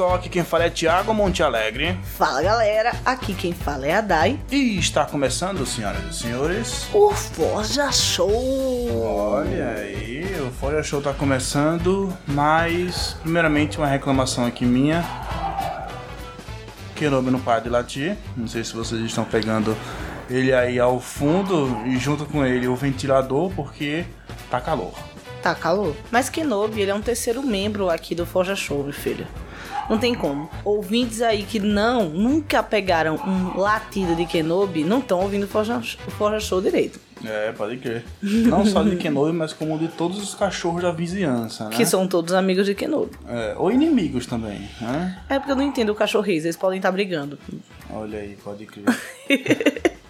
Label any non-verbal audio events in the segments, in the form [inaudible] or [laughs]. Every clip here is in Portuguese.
pessoal, aqui quem fala é Thiago Monte Alegre. Fala galera, aqui quem fala é a Dai. E está começando, senhoras e senhores, o Forja Show. Olha aí, o Forja Show está começando, mas primeiramente uma reclamação aqui minha. Não para de latir, não sei se vocês estão pegando ele aí ao fundo e junto com ele o ventilador porque tá calor. Tá calor. Mas Kenobi, ele é um terceiro membro aqui do Forja Show, meu filho. Não tem como. Ouvintes aí que não, nunca pegaram um latido de Kenobi, não estão ouvindo o Forja, Show direito. É, pode crer. Não só de Kenobi, mas como de todos os cachorros da vizinhança, né? Que são todos amigos de Kenobi. É, ou inimigos também, né? É porque eu não entendo o eles podem estar brigando. Olha aí, pode crer. [laughs]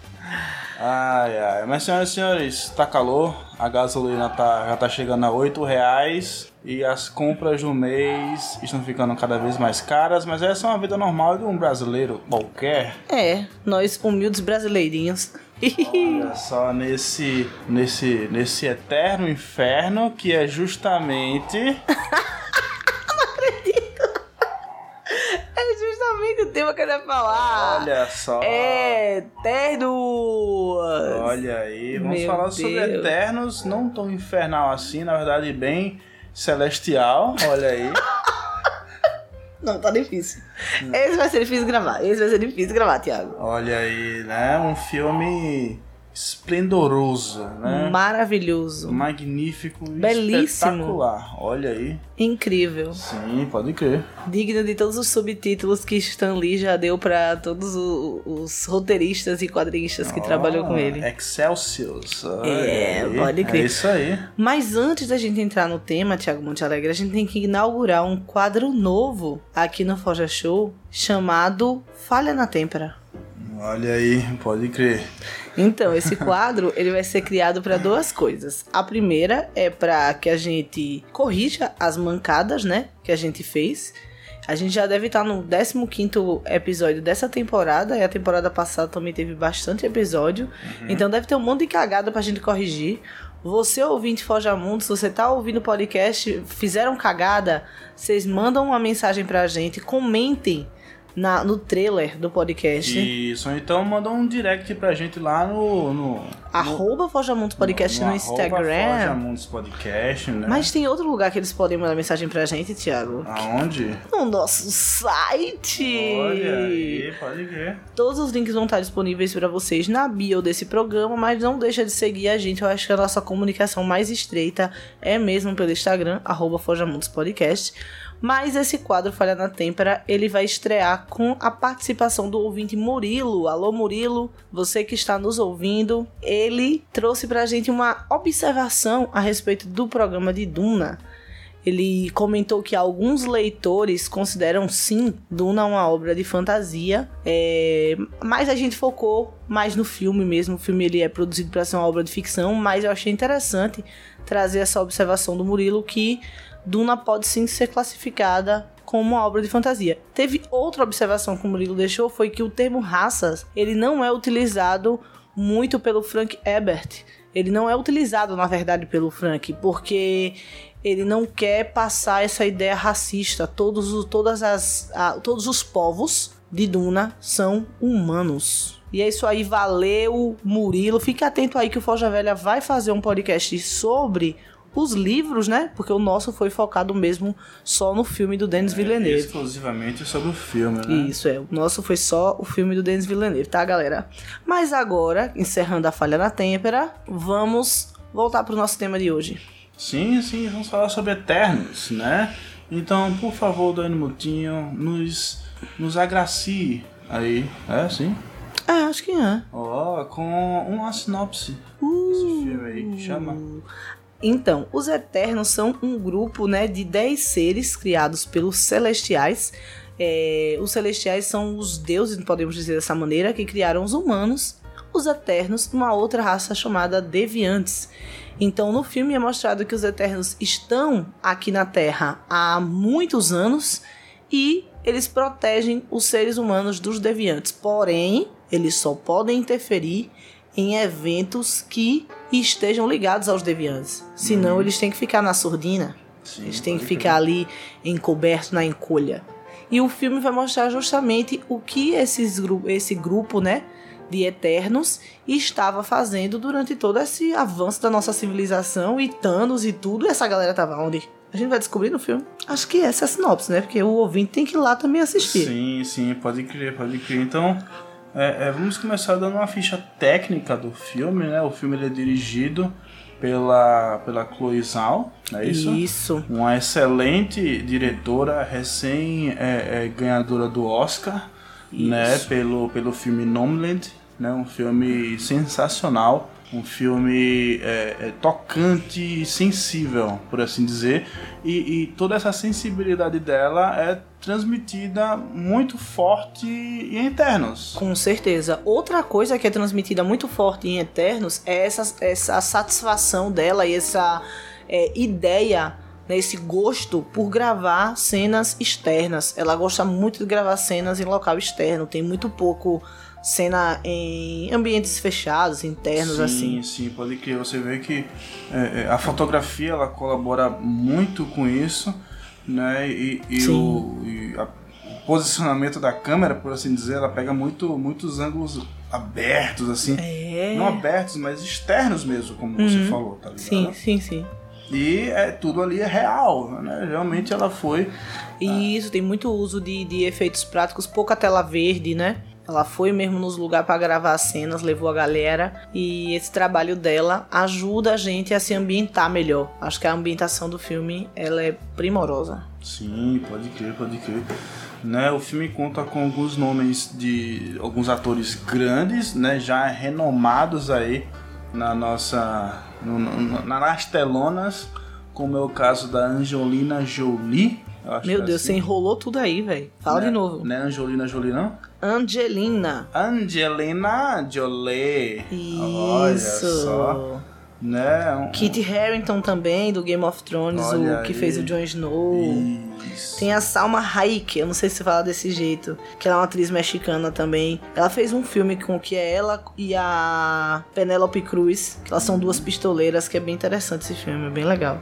Ai, ai. Mas, senhoras e senhores, tá calor. A gasolina tá, já tá chegando a 8 reais. E as compras do mês estão ficando cada vez mais caras. Mas essa é uma vida normal de um brasileiro qualquer. É, nós humildes brasileirinhos. Olha só, nesse, nesse, nesse eterno inferno que é justamente... [laughs] o tema que eu ia falar. Olha só. É Eternos. Olha aí, vamos Meu falar Deus. sobre Eternos, não tão infernal assim, na verdade bem celestial, olha aí. [laughs] Não, tá difícil. Esse vai ser difícil gravar. Esse vai ser difícil gravar, Thiago. Olha aí, né? Um filme esplendoroso, né? Maravilhoso. Magnífico Belíssimo. espetacular. Olha aí. Incrível. Sim, pode crer. Digno de todos os subtítulos que Stan Lee já deu para todos os, os, roteiristas e quadrinistas que oh, trabalhou com ele. Excelsior. É, aí. pode crer. É isso aí. Mas antes da gente entrar no tema, Thiago Monte Alegre, a gente tem que inaugurar um quadro novo aqui no Forja Show chamado Falha na Têmpera. Olha aí, pode crer. Então, esse quadro ele vai ser criado para duas coisas. A primeira é para que a gente corrija as mancadas, né, que a gente fez. A gente já deve estar no 15 episódio dessa temporada, e a temporada passada também teve bastante episódio. Uhum. Então deve ter um monte de cagada pra gente corrigir. Você, ouvinte Forja Mundo, se você tá ouvindo o podcast, fizeram cagada, vocês mandam uma mensagem pra gente, comentem na, no trailer do podcast. Isso, então manda um direct pra gente lá no. no arroba Forja Mundos Podcast no, no, no Instagram. Forja Mundos Podcast, né? Mas tem outro lugar que eles podem mandar mensagem pra gente, Thiago. Aonde? No nosso site. Olha aí, pode ver. Todos os links vão estar disponíveis para vocês na bio desse programa, mas não deixa de seguir a gente. Eu acho que a nossa comunicação mais estreita é mesmo pelo Instagram, arroba Forja Mundos Podcast. Mas esse quadro Falha na Têmpera, ele vai estrear com a participação do ouvinte Murilo. Alô Murilo, você que está nos ouvindo, ele trouxe pra gente uma observação a respeito do programa de Duna. Ele comentou que alguns leitores consideram sim Duna uma obra de fantasia, é... mas a gente focou mais no filme mesmo. O filme ele é produzido para ser uma obra de ficção, mas eu achei interessante trazer essa observação do Murilo que Duna pode sim ser classificada como uma obra de fantasia. Teve outra observação que o Murilo deixou foi que o termo raças ele não é utilizado muito pelo Frank Ebert. Ele não é utilizado, na verdade, pelo Frank, porque ele não quer passar essa ideia racista. Todos, todas as, a, todos os povos de Duna são humanos. E é isso aí, valeu, Murilo. Fique atento aí que o Forja Velha vai fazer um podcast sobre os livros, né? Porque o nosso foi focado mesmo só no filme do Denis é, Villeneuve. Exclusivamente sobre o filme, né? Isso, é. O nosso foi só o filme do Denis Villeneuve, tá, galera? Mas agora, encerrando a falha na têmpera, vamos voltar pro nosso tema de hoje. Sim, sim, vamos falar sobre Eternos, né? Então, por favor, Dani Mutinho, nos, nos agracie aí, é sim? É, acho que é. Ó, oh, com uma sinopse uh, desse filme aí, chama então, os Eternos são um grupo né, de 10 seres criados pelos Celestiais. É, os Celestiais são os deuses, podemos dizer dessa maneira, que criaram os humanos, os Eternos e uma outra raça chamada Deviantes. Então, no filme é mostrado que os Eternos estão aqui na Terra há muitos anos e eles protegem os seres humanos dos Deviantes. Porém, eles só podem interferir em eventos que estejam ligados aos deviantes. Senão, uhum. eles têm que ficar na surdina. Sim, eles têm que ficar ali encobertos na encolha. E o filme vai mostrar justamente o que esses, gru esse grupo, né? de Eternos estava fazendo durante todo esse avanço da nossa civilização e Thanos e tudo. E essa galera tava onde? A gente vai descobrir no filme. Acho que essa é a sinopse, né? Porque o ouvinte tem que ir lá também assistir. Sim, sim, pode crer, pode crer. Então, é, é, vamos começar dando uma ficha técnica do filme, né? O filme é dirigido pela, pela Chloe Zhao, é isso? Isso. Uma excelente diretora, recém é, é, ganhadora do Oscar, né? Isso. Pelo, pelo filme Nomadland, né? Um filme sensacional, um filme é, é, tocante e sensível, por assim dizer, e, e toda essa sensibilidade dela é transmitida muito forte em Eternos. Com certeza. Outra coisa que é transmitida muito forte em Eternos é essa, essa satisfação dela e essa é, ideia, né, esse gosto por gravar cenas externas. Ela gosta muito de gravar cenas em local externo, tem muito pouco cena em ambientes fechados, internos, sim, assim. Sim, pode crer. Você vê que é, é, a fotografia ela colabora muito com isso, né? E, e, o, e a, o posicionamento da câmera, por assim dizer, ela pega muito, muitos ângulos abertos, assim. É. Não abertos, mas externos mesmo, como Uhum. você falou, tá ligado? Sim, sim, sim. E é, tudo ali é real, né? Realmente ela foi. E isso, tem muito uso de, de efeitos práticos, pouca tela verde, né? Ela foi mesmo nos lugares para gravar as cenas, levou a galera e esse trabalho dela ajuda a gente a se ambientar melhor. Acho que a ambientação do filme ela é primorosa. Sim, pode crer, pode crer. Né, o filme conta com alguns nomes de alguns atores grandes, né, já renomados aí na nossa no, no, na- nas telonas, como é o caso da Angelina Jolie. Meu é Deus, você assim, enrolou tudo aí, velho. Fala né? de novo. Não é Angelina Jolie não? Angelina. Angelina Jolie. Olha Isso. só, né? Um- Kit Harington também, do Game of Thrones, Olha o que aí. fez o Jon Snow. Isso. Tem a Salma Hayek, eu não sei se fala desse jeito, que ela é uma atriz mexicana também. Ela fez um filme com que é ela e a Penélope Cruz, que elas são duas pistoleiras, que é bem interessante esse filme, é bem legal.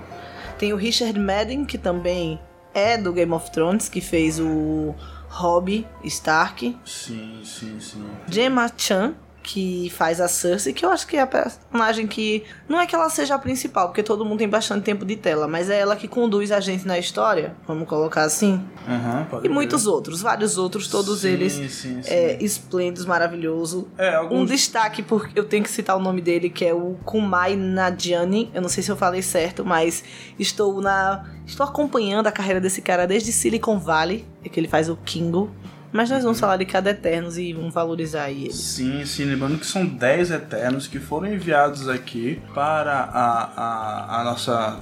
Tem o Richard Madden, que também é do Game of Thrones, que fez o Robb Stark. Sim, sim, sim. Gemma Chan, que faz a Cersei, que eu acho que é a personagem que. Não é que ela seja a principal, porque todo mundo tem bastante tempo de tela, mas é ela que conduz a gente na história, vamos colocar assim. Pode E crer. muitos outros, vários outros, todos Sim, eles sim, sim. é, esplêndidos, maravilhoso. É, Um alguns destaque, porque eu tenho que citar o nome dele, que é o Kumai Nadiani. Eu não sei se eu falei certo, mas estou na. Estou acompanhando a carreira desse cara desde Silicon Valley, que ele faz o Kingo. Mas nós vamos falar de cada Eternos e vamos valorizar aí eles. Sim, sim, lembrando que são 10 Eternos que foram enviados aqui para a, a, a nossa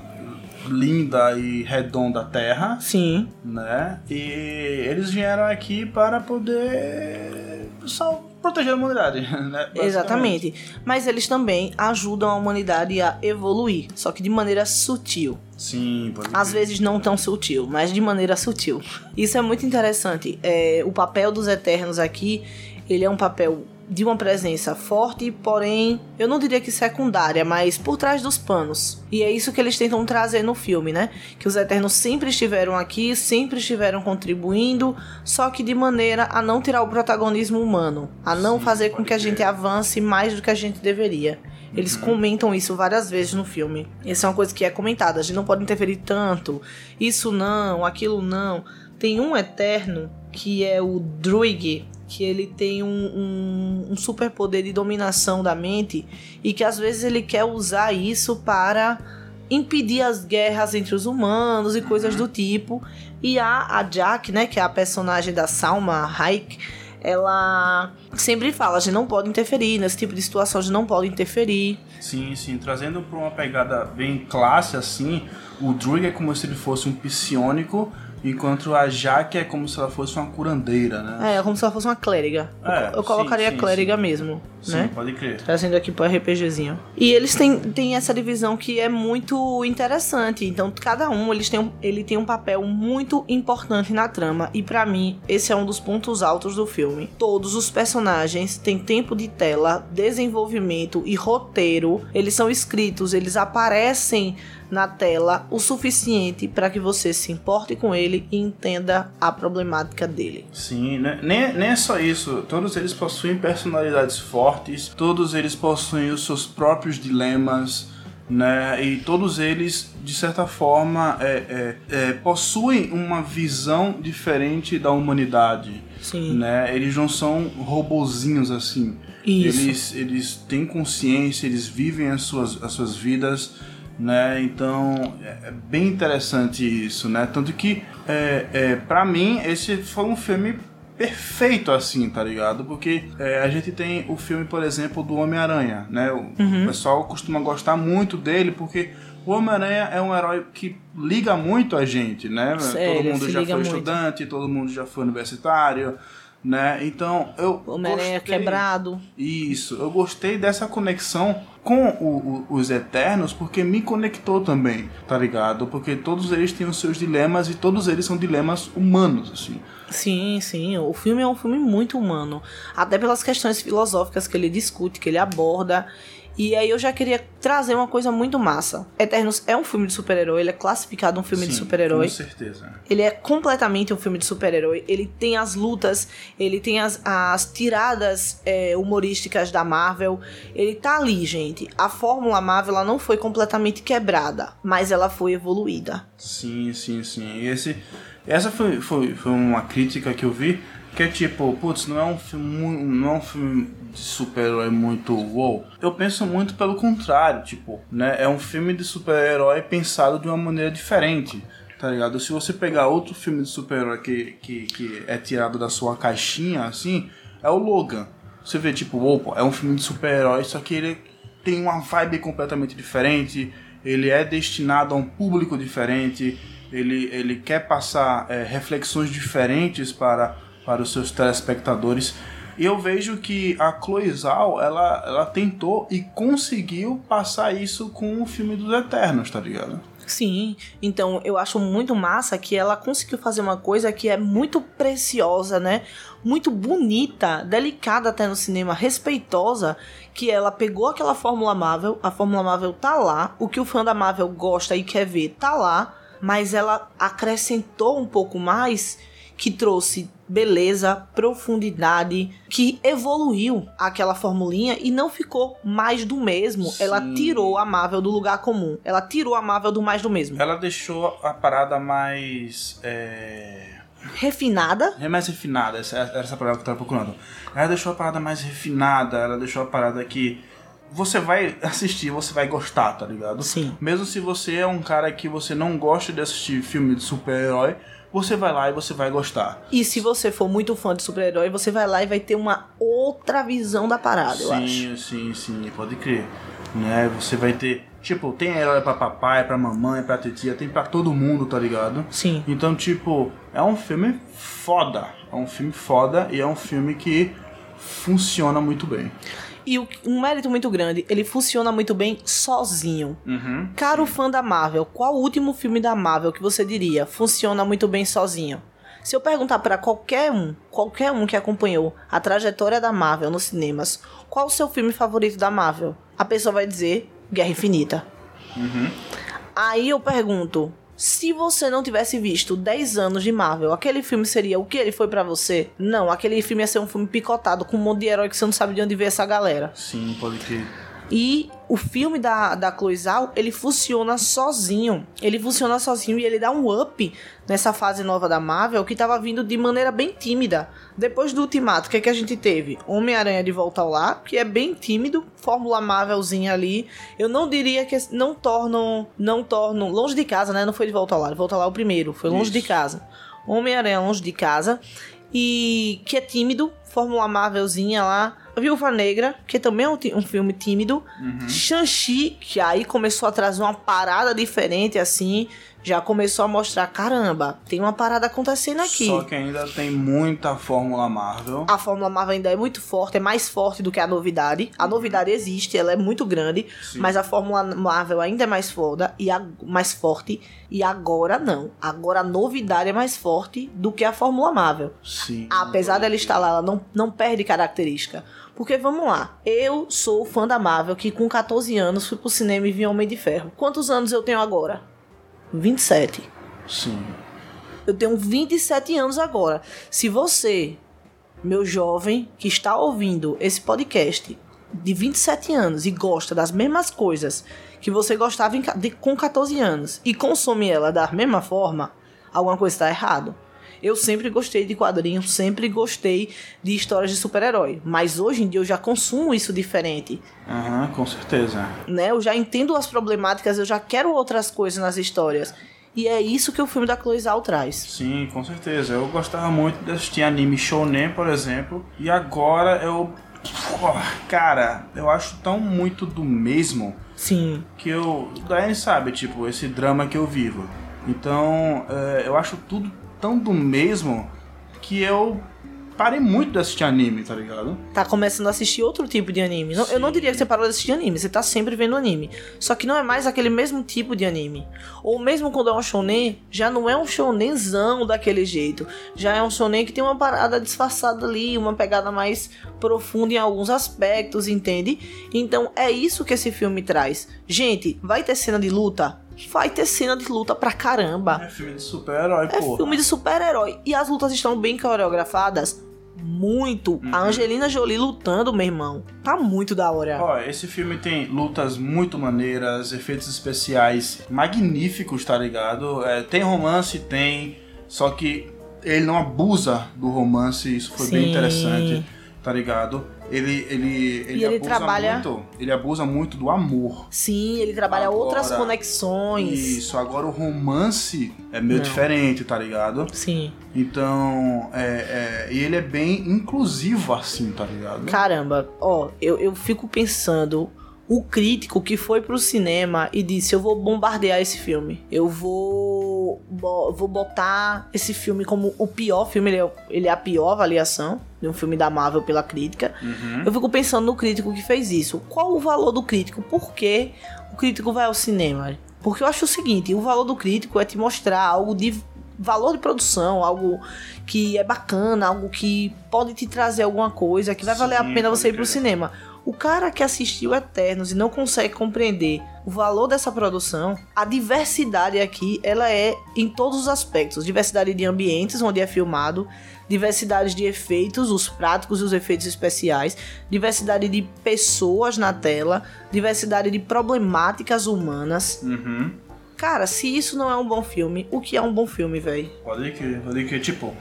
linda e redonda Terra, Sim, né? E eles vieram aqui para poder só proteger a humanidade, [laughs] né? Exatamente. Mas eles também ajudam a humanidade a evoluir, só que de maneira sutil. Sim, pode Às crer. vezes não tão sutil, mas de maneira sutil. Isso é muito interessante. É, o papel dos Eternos aqui, ele é um papel de uma presença forte, porém, eu não diria que secundária, mas por trás dos panos. E é isso que eles tentam trazer no filme, né? Que os Eternos sempre estiveram aqui, sempre estiveram contribuindo, só que de maneira a não tirar o protagonismo humano, a não Sim, fazer com que a gente avance mais do que a gente deveria. Eles comentam isso várias vezes no filme. Isso é uma coisa que é comentada. A gente não pode interferir tanto. Isso não, aquilo não. Tem um Eterno que é o Druig, que ele tem um, um, um superpoder de dominação da mente e que às vezes ele quer usar isso para impedir as guerras entre os humanos e coisas do tipo. E a, a Jack, né, que é a personagem da Salma Hayek, ela sempre fala, a gente não pode interferir, nesse tipo de situação a gente não pode interferir. Sim, sim, trazendo para uma pegada bem classe assim, o Druig é como se ele fosse um psionico, enquanto a Jaque é como se ela fosse uma curandeira, né? É, como se ela fosse uma clériga. Eu- É, eu colocaria sim, sim, clériga sim. mesmo. Sim, né? pode crer. Trazendo aqui pro RPGzinho. E eles têm, têm essa divisão que é muito interessante. Então, cada um eles têm um, ele tem um papel muito importante na trama. E pra mim, esse é um dos pontos altos do filme. Todos os personagens têm tempo de tela, desenvolvimento e roteiro. Eles são escritos, eles aparecem na tela o suficiente para que você se importe com ele e entenda a problemática dele. Sim, né? nem, nem é só isso. Todos eles possuem personalidades fortes, todos eles possuem os seus próprios dilemas, né? E todos eles, de certa forma, é, é, é, possuem uma visão diferente da humanidade. Sim. Né? Eles não são robozinhos assim. Isso. Eles, eles têm consciência, eles vivem as suas, as suas vidas né? Então é bem interessante isso, né? Tanto que é, é, para mim esse foi um filme perfeito assim, tá ligado? Porque é, a gente tem o filme, por exemplo, do Homem-Aranha, né? O Uhum. pessoal costuma gostar muito dele porque o Homem-Aranha é um herói que liga muito a gente, né? Sério, todo mundo já foi muito. estudante, todo mundo já foi universitário, né? Então eu O gostei- quebrado. isso, eu gostei dessa conexão com o- o- os Eternos porque me conectou também, tá ligado? Porque todos eles têm os seus dilemas e todos eles são dilemas humanos, assim. Sim, sim. O filme é um filme muito humano. Até pelas questões filosóficas que ele discute, que ele aborda. E aí eu já queria trazer uma coisa muito massa. Eternos é um filme de super-herói, ele é classificado um filme de Sim, super-herói. Com certeza. Ele é completamente um filme de super-herói. Ele tem as lutas, ele tem as, as tiradas é, humorísticas da Marvel. Ele tá ali, gente. A fórmula Marvel ela não foi completamente quebrada, mas ela foi evoluída. Sim, sim, sim. E esse, essa foi, foi, foi uma crítica que eu vi, que é tipo, putz, não é um filme, não é um filme de super-herói muito wow. Eu penso muito pelo contrário, tipo, né? É um filme de super-herói pensado de uma maneira diferente. Tá ligado? Se você pegar outro filme de super-herói que, que, que é tirado da sua caixinha, assim, é o Logan. Você vê, tipo, opa, é um filme de super-herói, só que ele tem uma vibe completamente diferente, ele é destinado a um público diferente, ele, ele quer passar é, reflexões diferentes para, para os seus telespectadores. E eu vejo que a Chloe Zhao, ela, ela tentou e conseguiu passar isso com o filme dos Eternos, tá ligado? Sim, então eu acho muito massa que ela conseguiu fazer uma coisa que é muito preciosa, né? Muito bonita, delicada até no cinema, respeitosa, que ela pegou aquela Fórmula Marvel, a Fórmula Marvel tá lá, o que o fã da Marvel gosta e quer ver tá lá, mas ela acrescentou um pouco mais que trouxe beleza, profundidade, que evoluiu aquela formulinha e não ficou mais do mesmo. Ela Sim. tirou a Marvel do lugar comum. Ela tirou a Marvel do mais do mesmo. Ela deixou a parada mais. É... Refinada. É mais refinada, essa, essa é a palavra que eu tava procurando. Ela deixou a parada mais refinada, ela deixou a parada que você vai assistir, você vai gostar, tá ligado? Sim. Mesmo se você é um cara que você não gosta de assistir filme de super-herói, você vai lá e você vai gostar. E se você for muito fã de super-herói, você vai lá e vai ter uma outra visão da parada, eu acho. sim, sim, sim, pode crer. Né? Você vai ter. Tipo, tem herói pra papai, pra mamãe, pra titia, tem pra todo mundo, tá ligado? Sim. Então, tipo, é um filme foda. É um filme foda e é um filme que funciona muito bem. E o- um mérito muito grande, ele funciona muito bem sozinho. Uhum. Caro fã da Marvel, qual o último filme da Marvel que você diria funciona muito bem sozinho? Se eu perguntar pra qualquer um, qualquer um que acompanhou a trajetória da Marvel nos cinemas, qual o seu filme favorito da Marvel? A pessoa vai dizer Guerra Infinita. Aí eu pergunto, se você não tivesse visto 10 anos de Marvel, aquele filme seria o que ele foi pra você? Não, aquele filme ia ser um filme picotado com um monte de herói que você não sabe de onde veio essa galera. Sim, pode crer. E o filme da, da Chloe Zhao, ele funciona sozinho. Ele funciona sozinho e ele dá um up nessa fase nova da Marvel que tava vindo de maneira bem tímida. Depois do Ultimato, o que, é que a gente teve? Homem-Aranha de volta ao lar, que é bem tímido, Fórmula Marvelzinha ali. Eu não diria que não tornam, não tornam longe de casa, né? Não foi de volta ao lar, de volta ao lar o primeiro, foi longe de Isso. casa. Homem-Aranha longe de casa e que é tímido, Fórmula Marvelzinha lá. Viúva Negra, que também é um, um filme tímido. Shang-Chi, que aí começou a trazer uma parada diferente, assim. já começou a mostrar, caramba, tem uma parada acontecendo aqui. Só que ainda tem muita Fórmula Marvel. A Fórmula Marvel ainda é muito forte, é mais forte do que a novidade. A novidade existe, ela é muito grande, Sim. mas a Fórmula Marvel ainda é mais foda e a, mais forte. E agora não. Agora a novidade é mais forte do que a Fórmula Marvel. Sim. Apesar dela estar lá, ela não, não perde característica. Porque vamos lá, eu sou fã da Marvel que com 14 anos fui pro cinema e vi Homem de Ferro. Quantos anos eu tenho agora? 27. Sim. Eu tenho 27 anos agora. Se você, meu jovem, que está ouvindo esse podcast de 27 anos e gosta das mesmas coisas que você gostava em de- com 14 anos e consome ela da mesma forma, alguma coisa está errado. Eu sempre gostei de quadrinhos, sempre gostei de histórias de super-herói, mas hoje em dia eu já consumo isso diferente Aham, com certeza. né? Eu já entendo as problemáticas, eu já quero outras coisas nas histórias. E é isso que o filme da Chloe Zhao traz. Sim, com certeza. Eu gostava muito de assistir anime shonen, por exemplo. E agora eu. Cara, eu acho tão muito do mesmo Sim. que eu. Daí sabe, tipo, esse drama que eu vivo. Então, é, eu acho tudo tão do mesmo que eu parei muito de assistir anime, tá ligado? Tá começando a assistir outro tipo de anime. Não- eu não diria que você parou de assistir anime, você tá sempre vendo anime. Só que não é mais aquele mesmo tipo de anime. Ou mesmo quando é um shonen, já não é um shonenzão daquele jeito. Já é um shonen que tem uma parada disfarçada ali, uma pegada mais profunda em alguns aspectos, entende? Então é isso que esse filme traz. Gente, vai ter cena de luta? Vai ter cena de luta pra caramba. É filme de super-herói, É pô. filme de super-herói. E as lutas estão bem coreografadas. Muito. A Angelina Jolie lutando, meu irmão. Tá muito da hora. Ó, esse filme tem lutas muito maneiras, efeitos especiais magníficos, tá ligado? É, tem romance, tem. Só que ele não abusa do romance, isso foi bem Sim. interessante, tá ligado? Ele, ele, ele, ele abusa trabalha- muito. Ele abusa muito do amor. Sim, ele trabalha Agora- outras conexões. Isso, agora o romance é meio Não. diferente, tá ligado? Sim. Então, é, é, e ele é bem inclusivo assim, tá ligado? Caramba, ó, eu, eu fico pensando. O crítico que foi pro cinema e disse: Eu vou bombardear esse filme. Eu vou, bo- vou botar esse filme como o pior filme. Ele é, ele é a pior avaliação de um filme da Marvel pela crítica. Uhum. Eu fico pensando no crítico que fez isso. Qual o valor do crítico? Por que o crítico vai ao cinema? Porque eu acho o seguinte: o valor do crítico é te mostrar algo de valor de produção, algo que é bacana, algo que pode te trazer alguma coisa, que vai valer a Sim, pena você ir pro cinema. O cara que assistiu Eternos e não consegue compreender o valor dessa produção, a diversidade aqui, ela é em todos os aspectos. Diversidade de ambientes onde é filmado, diversidade de efeitos, os práticos e os efeitos especiais, diversidade de pessoas na tela, diversidade de problemáticas humanas. Uhum. Cara, se isso não é um bom filme, o que é um bom filme, velho? Pode que, pode que, tipo,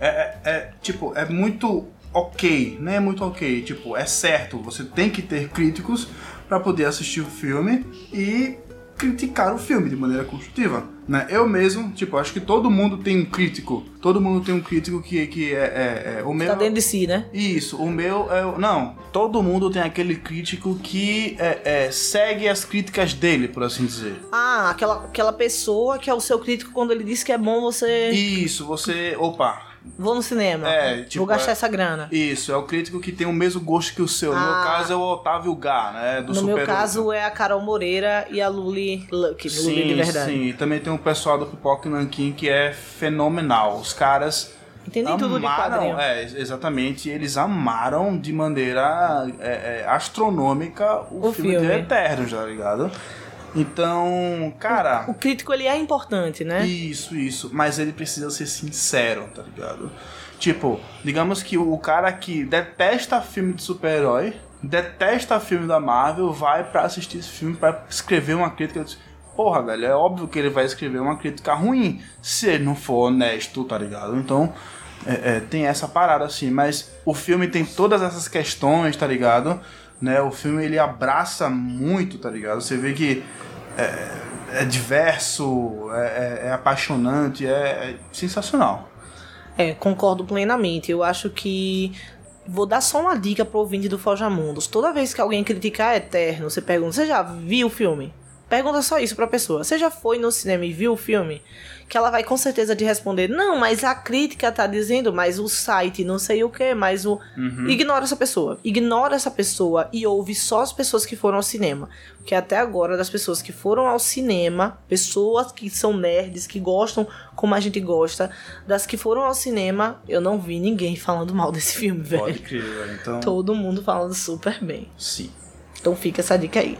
é, é, é, tipo, é muito ok, não é muito ok, tipo, é certo, você tem que ter críticos pra poder assistir o filme e criticar o filme de maneira construtiva, né? Eu mesmo, tipo, acho que todo mundo tem um crítico, todo mundo tem um crítico que, que é, é, é o meu... Tá dentro de si, né? Isso, o meu é. Não, todo mundo tem aquele crítico que é, é, segue as críticas dele, por assim dizer. Ah, aquela, aquela pessoa que é o seu crítico quando ele diz que é bom você. Isso, você. Opa, Vou no cinema. É, tipo, Vou gastar é- essa grana. Isso, é o crítico que tem o mesmo gosto que o seu. No Ah. meu caso é o Otávio Gá, né? Do no Super meu caso é a Carol Moreira e a Luli Luck, Luli de Sim, verdade. sim. E também tem um pessoal do Pipoca Nanquim que é fenomenal. Os caras. Entendem tudo de quadrinho. é, exatamente. Eles amaram de maneira é, é, astronômica o, O filme, filme. de Eternos, tá ligado? Então, cara. O crítico ele é importante, né? Isso, isso. Mas ele precisa ser sincero, tá ligado? Tipo, digamos que o cara que detesta filme de super-herói, detesta filme da Marvel, vai pra assistir esse filme pra escrever uma crítica. Porra, velho, é óbvio que ele vai escrever uma crítica ruim se ele não for honesto, tá ligado? Então, é, é, tem essa parada assim. Mas o filme tem todas essas questões, tá ligado? Né? O filme ele abraça muito, tá ligado? Você vê que é diverso, é, é- é apaixonante, é, é sensacional. É, concordo plenamente. Eu acho que. Vou dar só uma dica pro ouvinte do Forja Mundos. Toda vez que alguém criticar Eterno, você pergunta: Você já viu o filme? Pergunta só isso pra pessoa. Você já foi no cinema e viu o filme? Que ela vai com certeza te responder: Não, mas a crítica tá dizendo, mas o site não sei o que, mas o. Uhum. Ignora essa pessoa. Ignora essa pessoa e ouve só as pessoas que foram ao cinema. Porque até agora, das pessoas que foram ao cinema, pessoas que são nerds, que gostam como a gente gosta, das que foram ao cinema, eu não vi ninguém falando mal desse filme, velho. Pode crer. Então, Todo mundo falando super bem. sim. Então fica essa dica aí.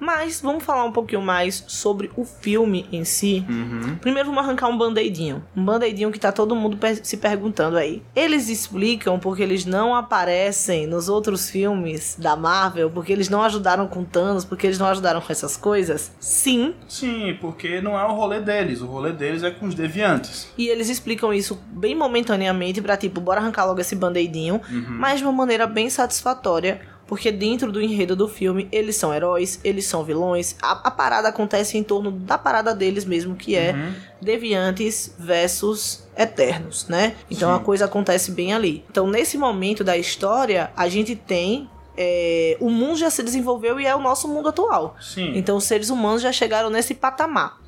Mas vamos falar um pouquinho mais sobre o filme em si. Uhum. Primeiro vamos arrancar um band-aidinho. Um band-aidinho que tá todo mundo per- se perguntando aí. Eles explicam porque eles não aparecem nos outros filmes da Marvel, porque eles não ajudaram com Thanos, porque eles não ajudaram com essas coisas? Sim. Sim, porque não é o rolê deles. O rolê deles é com os deviantes. E eles explicam isso bem momentaneamente pra tipo, bora arrancar logo esse band-aidinho, mas de uma maneira bem satisfatória. Porque dentro do enredo do filme, eles são heróis, eles são vilões. A, a parada acontece em torno da parada deles mesmo, que é Uhum. deviantes versus eternos, né? Então Sim. a coisa acontece bem ali. Então nesse momento da história, a gente tem. é, o mundo já se desenvolveu e é o nosso mundo atual. Sim. Então os seres humanos já chegaram nesse patamar.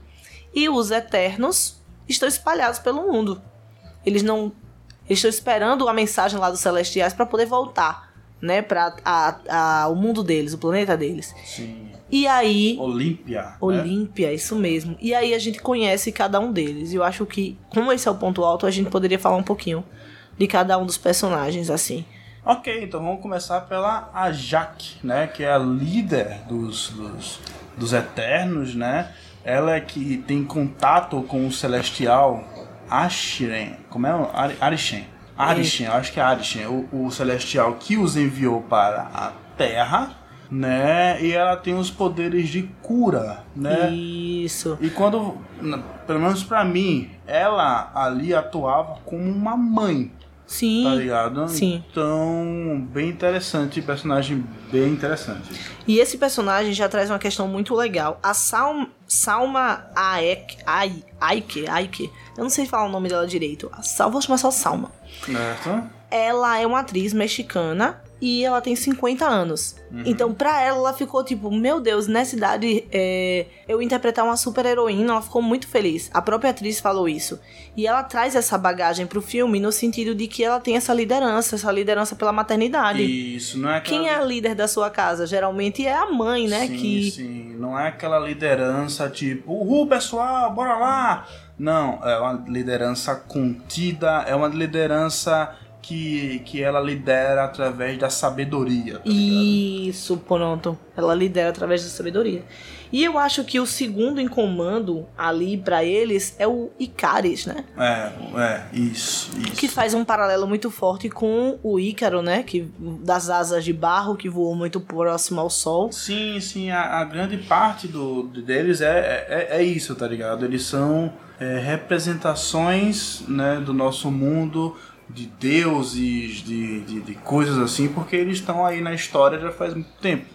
E os eternos estão espalhados pelo mundo. Eles não. Eles estão esperando a mensagem lá dos celestiais para poder voltar, né? Para o mundo deles, o planeta deles. Sim. E aí. Olímpia. né? Olímpia, isso mesmo. E aí a gente conhece cada um deles. E eu acho que, como esse é o ponto alto, a gente poderia falar um pouquinho de cada um dos personagens, assim. Ok, então vamos começar pela Ajak, né? Que é a líder dos, dos, dos Eternos, né? Ela é que tem contato com o Celestial Ashiren. Como é? o- Ari- Arishen. Arishen, eu acho que é Arishen. O, o Celestial que os enviou para a Terra, né? E ela tem os poderes de cura, né? Isso. E quando, pelo menos pra mim, ela ali atuava como uma mãe, Sim. tá ligado? Sim. Então, bem interessante, personagem bem interessante. E esse personagem já traz uma questão muito legal. A Salma, Salma Aek, Ai- Aike, Aike, eu não sei falar o nome dela direito. A Sal, vou chamar só Salma. Certo? Ela é uma atriz mexicana e ela tem 50 anos. Então, pra ela, ela ficou tipo, meu Deus, nessa idade é, eu interpretar uma super heroína, ela ficou muito feliz. A própria atriz falou isso. E ela traz essa bagagem pro filme no sentido de que ela tem essa liderança, essa liderança pela maternidade. Isso, não é aquela... Quem é a líder da sua casa? Geralmente é a mãe, né? Sim, que sim. Não é aquela liderança tipo, uhul, pessoal, bora lá. Não, é uma liderança contida, é uma liderança que, que ela lidera através da sabedoria. Tá? Isso, pronto. Ela lidera através da sabedoria. E eu acho que o segundo em comando ali pra eles é o Icaris, né? É, é, isso, isso. Que faz um paralelo muito forte com o Ícaro, né? Que, das asas de barro que voou muito próximo ao sol. Sim, sim, a, a grande parte do, deles é, é, é isso, tá ligado? Eles são é, representações né, do nosso mundo, de deuses, de, de, de coisas assim, porque eles estão aí na história já faz muito tempo.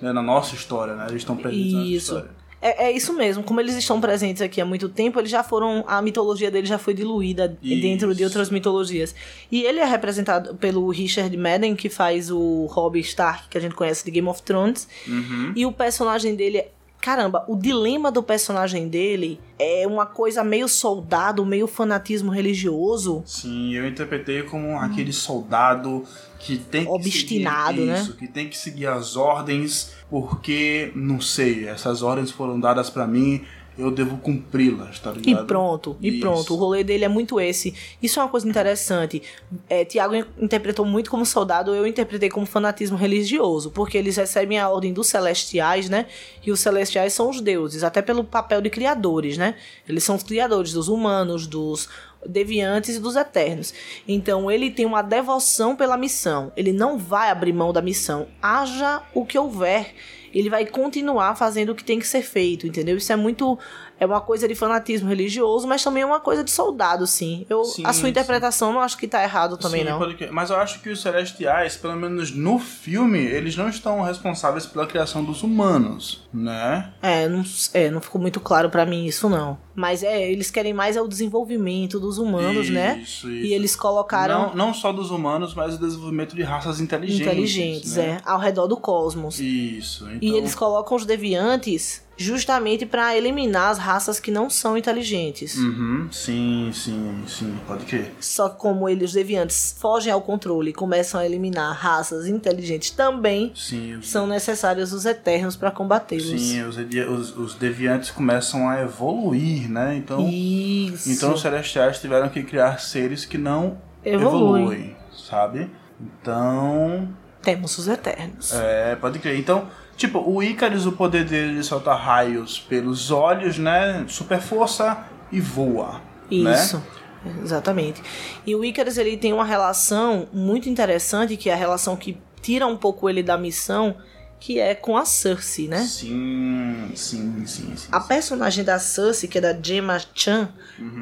Né, na nossa história, né? Eles estão presentes na Isso. história. É, é isso mesmo, como eles estão presentes aqui há muito tempo, eles já foram. A mitologia deles já foi diluída Isso. dentro de outras mitologias. E ele é representado pelo Richard Madden, que faz o Robb Stark, que a gente conhece de Game of Thrones. Uhum. E o personagem dele é. Caramba, o dilema do personagem dele é uma coisa meio soldado, meio fanatismo religioso. Sim, eu interpretei como aquele soldado que tem que Obstinado, seguir né? isso, que tem que seguir as ordens, porque não sei, essas ordens foram dadas pra mim, eu devo cumpri-las, tá E ligado? pronto, e Isso. pronto. O rolê dele é muito esse. Isso é uma coisa interessante. É, Tiago interpretou muito como soldado, eu interpretei como fanatismo religioso, porque eles recebem a ordem dos celestiais, né? E os celestiais são os deuses, até pelo papel de criadores, né? Eles são os criadores dos humanos, dos deviantes e dos eternos. Então ele tem uma devoção pela missão. Ele não vai abrir mão da missão. Haja o que houver ele vai continuar fazendo o que tem que ser feito, entendeu? Isso é muito. É uma coisa de fanatismo religioso, mas também é uma coisa de soldado, sim. Eu, Sim, a sua sim. interpretação não acho que tá errado também, Sim, não. Mas eu acho que os celestiais, pelo menos no filme, eles não estão responsáveis pela criação dos humanos, né? É não, é, não ficou muito claro pra mim isso, não. Mas é, eles querem mais é o desenvolvimento dos humanos, né? Isso, isso. E eles colocaram Não, não só dos humanos, mas o desenvolvimento de raças inteligentes. inteligentes, né? é, ao redor do cosmos. Isso. Então, E eles colocam os deviantes justamente para eliminar as raças que não são inteligentes. Uhum, sim, sim, sim, pode crer. Só que como eles, os deviantes, fogem ao controle e começam a eliminar raças inteligentes também, Sim, os, são necessários os Eternos para combatê-los. sim os, os, os deviantes começam a evoluir, né? Então, Isso. então os celestiais tiveram que criar seres que não Evolui. evoluem, sabe? Então, Temos os Eternos. É, pode crer. Então, tipo, o Icarus, o poder dele solta raios pelos olhos, né? Super força e voa. Isso. Né? Exatamente. E o Icarus ele tem uma relação muito interessante, que é a relação que tira um pouco ele da missão, que é com a Cersei, né? Sim, sim, sim, sim. A personagem da Cersei, que é da Gemma Chan,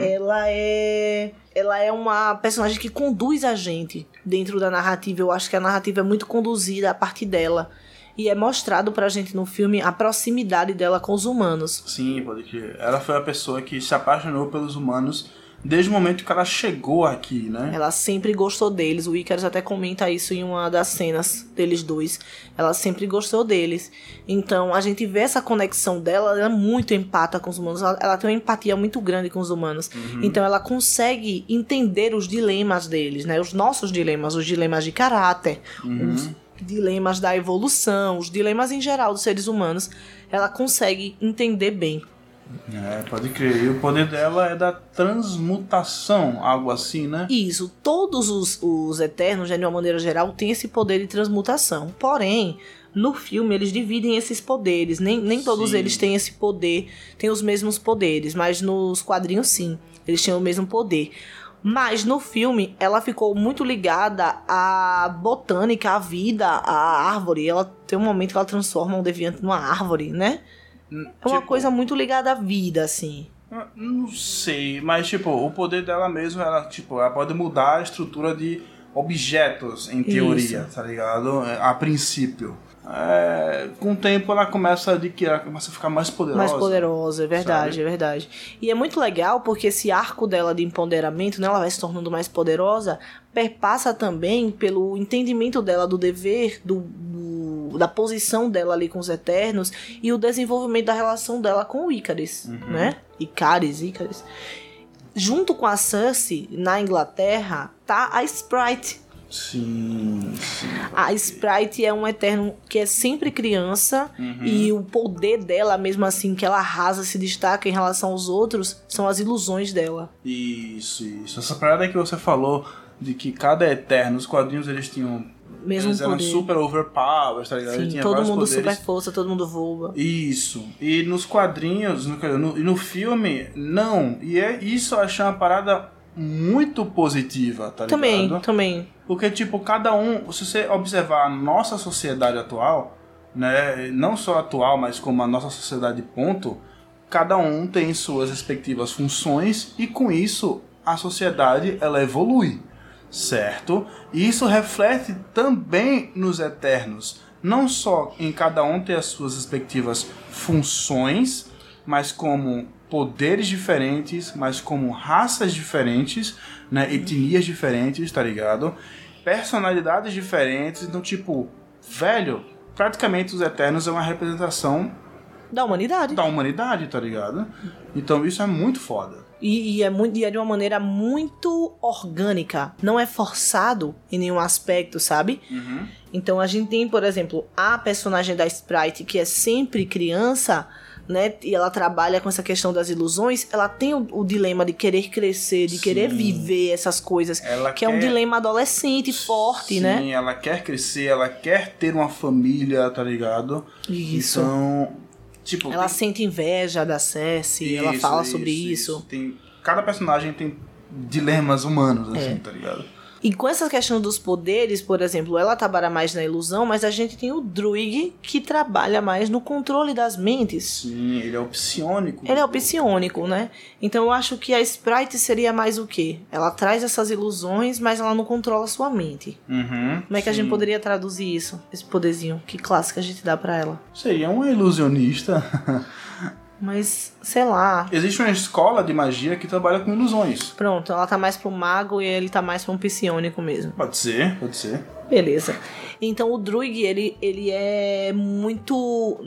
ela é ela é uma personagem que conduz a gente dentro da narrativa. Eu acho que a narrativa é muito conduzida a partir dela. E é mostrado pra gente no filme a proximidade dela com os humanos. Sim, pode crer. Ela foi a pessoa que se apaixonou pelos humanos desde o momento que ela chegou aqui, né? Ela sempre gostou deles. O Icarus até comenta isso em uma das cenas deles dois. Ela sempre gostou deles. Então a gente vê essa conexão dela, ela é muito empata com os humanos. Ela, ela tem uma empatia muito grande com os humanos. Então ela consegue entender os dilemas deles, né? Os nossos dilemas, os dilemas de caráter, os dilemas da evolução, os dilemas em geral dos seres humanos. Ela consegue entender bem. É, pode crer. E o poder dela é da transmutação, algo assim, né? Isso, todos os, os Eternos, né, de uma maneira geral, têm esse poder de transmutação. Porém, no filme eles dividem esses poderes. Nem, nem todos Sim. eles têm esse poder, têm os mesmos poderes, mas nos quadrinhos sim, eles têm o mesmo poder. Mas no filme ela ficou muito ligada à botânica, à vida, à árvore. Ela tem um momento que ela transforma um deviante numa árvore, né? É uma Tipo, coisa muito ligada à vida, assim. Não sei, mas tipo, o poder dela mesmo, ela, tipo, ela pode mudar a estrutura de objetos, em teoria, tá ligado? A princípio. É, com o tempo ela começa a adquirir, ela começa a ficar mais poderosa. Mais poderosa, é verdade, sabe? é verdade. E é muito legal porque esse arco dela de empoderamento, né, ela vai se tornando mais poderosa, perpassa também pelo entendimento dela do dever, do, do- da posição dela ali com os Eternos e o desenvolvimento da relação dela com o Icaris, né? Icaris, Icaris. Junto com a Cersei, na Inglaterra, tá a Sprite, Sim, sim. a Sprite é um eterno que é sempre criança e o poder dela, mesmo assim, que ela arrasa, se destaca em relação aos outros, são as ilusões dela. Isso, isso. Essa parada que você falou de que cada Eterno, os quadrinhos eles tinham. Mesmo eles eram poder. super overpowers, tá ligado? Sim, todo mundo poderes. super força, todo mundo voa. Isso. E nos quadrinhos, no, no, no filme, não. E é, isso eu achei uma parada muito positiva, tá Também, ligado? também. Porque, tipo, cada um, se você observar a nossa sociedade atual, né, não só atual, mas como a nossa sociedade ponto, cada um tem suas respectivas funções e com isso a sociedade ela evolui, certo? E isso reflete também nos eternos, não só em cada um ter as suas respectivas funções, mas como poderes diferentes, mas como raças diferentes, né, etnias diferentes, tá ligado? Personalidades diferentes, então tipo, velho, praticamente os Eternos é uma representação Da humanidade. da humanidade, tá ligado? Então isso é muito foda. E, e é muito, e é de uma maneira muito orgânica. Não é forçado em nenhum aspecto, sabe? Então a gente tem, por exemplo, a personagem da Sprite, que é sempre criança, né? E ela trabalha com essa questão das ilusões. Ela tem o, o dilema de querer crescer, de Sim. querer viver essas coisas. Ela que é um quer- dilema adolescente forte, Sim, né? ela quer crescer, ela quer ter uma família, tá ligado? Isso. Então, tipo, ela tem- sente inveja da Cersei, ela Isso, fala sobre isso. Tem, cada personagem tem dilemas humanos, assim, É. tá ligado? E com essa questão dos poderes, por exemplo, ela trabalha mais na ilusão, mas a gente tem o Druig que trabalha mais no controle das mentes. Sim, ele é o. Ele é o né? Então eu acho que a Sprite seria mais o quê? Ela traz essas ilusões, mas ela não controla a sua mente. Uhum, Como é que a gente sim. poderia traduzir isso? Esse poderzinho? Que classe que a gente dá pra ela? Seria uma ilusionista. [laughs] Mas, sei lá. Existe uma escola de magia que trabalha com ilusões. Pronto, ela tá mais pro mago e ele tá mais pra um psionico mesmo. Pode ser, pode ser. Beleza. Então o Druig, ele, ele é muito.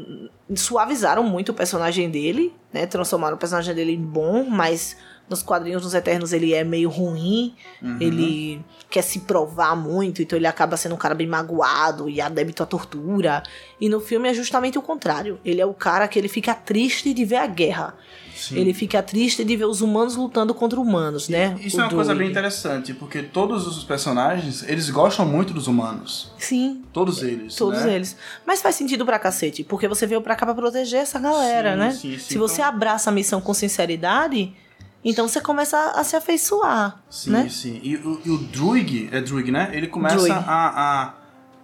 Suavizaram muito o personagem dele, né? Transformaram o personagem dele em bom, mas nos quadrinhos dos Eternos ele é meio ruim. Ele quer se provar muito, então ele acaba sendo um cara bem magoado e adébito à tortura. E no filme é justamente o contrário. Ele é o cara que ele fica triste de ver a guerra. Sim. Ele fica triste de ver os humanos lutando contra humanos, né? Isso O é uma coisa bem interessante, porque todos os personagens, eles gostam muito dos humanos. Sim, Todos eles, Todos né? eles. Mas faz sentido pra cacete, porque você veio pra cá pra proteger essa galera, Sim, né? sim. Se você Então- abraça a missão com sinceridade, então você começa a, a se afeiçoar, Sim, né? sim. E, o- e o Druig, é Druig, né? Ele começa Druig. a, a,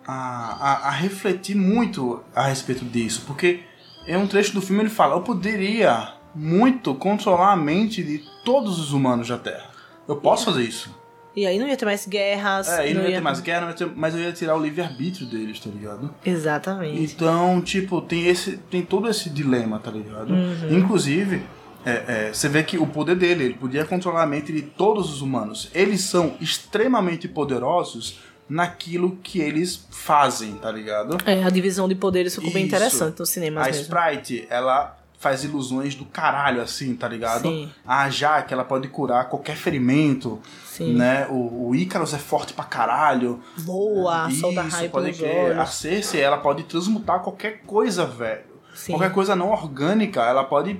a, a, a refletir muito a respeito disso, porque em um trecho do filme ele fala: Eu poderia muito controlar a mente de todos os humanos da Terra. Eu posso fazer isso. E aí não ia ter mais guerras. É, e não ia ter mais guerra, ia ter- mas eu ia tirar o livre-arbítrio deles, tá ligado? Exatamente. Então, tipo, tem esse tem todo esse dilema, tá ligado? Uhum. Inclusive, é, é, você vê que o poder dele, ele podia controlar a mente de todos os humanos. Eles são extremamente poderosos naquilo que eles fazem, tá ligado? É, a divisão de poderes ficou bem Isso. interessante nos cinemas a mesmo. Sprite, ela faz ilusões do caralho, assim, tá ligado? Sim. A Jaque, ela pode curar qualquer ferimento, Sim. né? O, o Ícaros é forte pra caralho. Boa, solta raio pode crer. A. Cersei, ela pode transmutar qualquer coisa, velho. Sim. Qualquer coisa não orgânica, ela pode.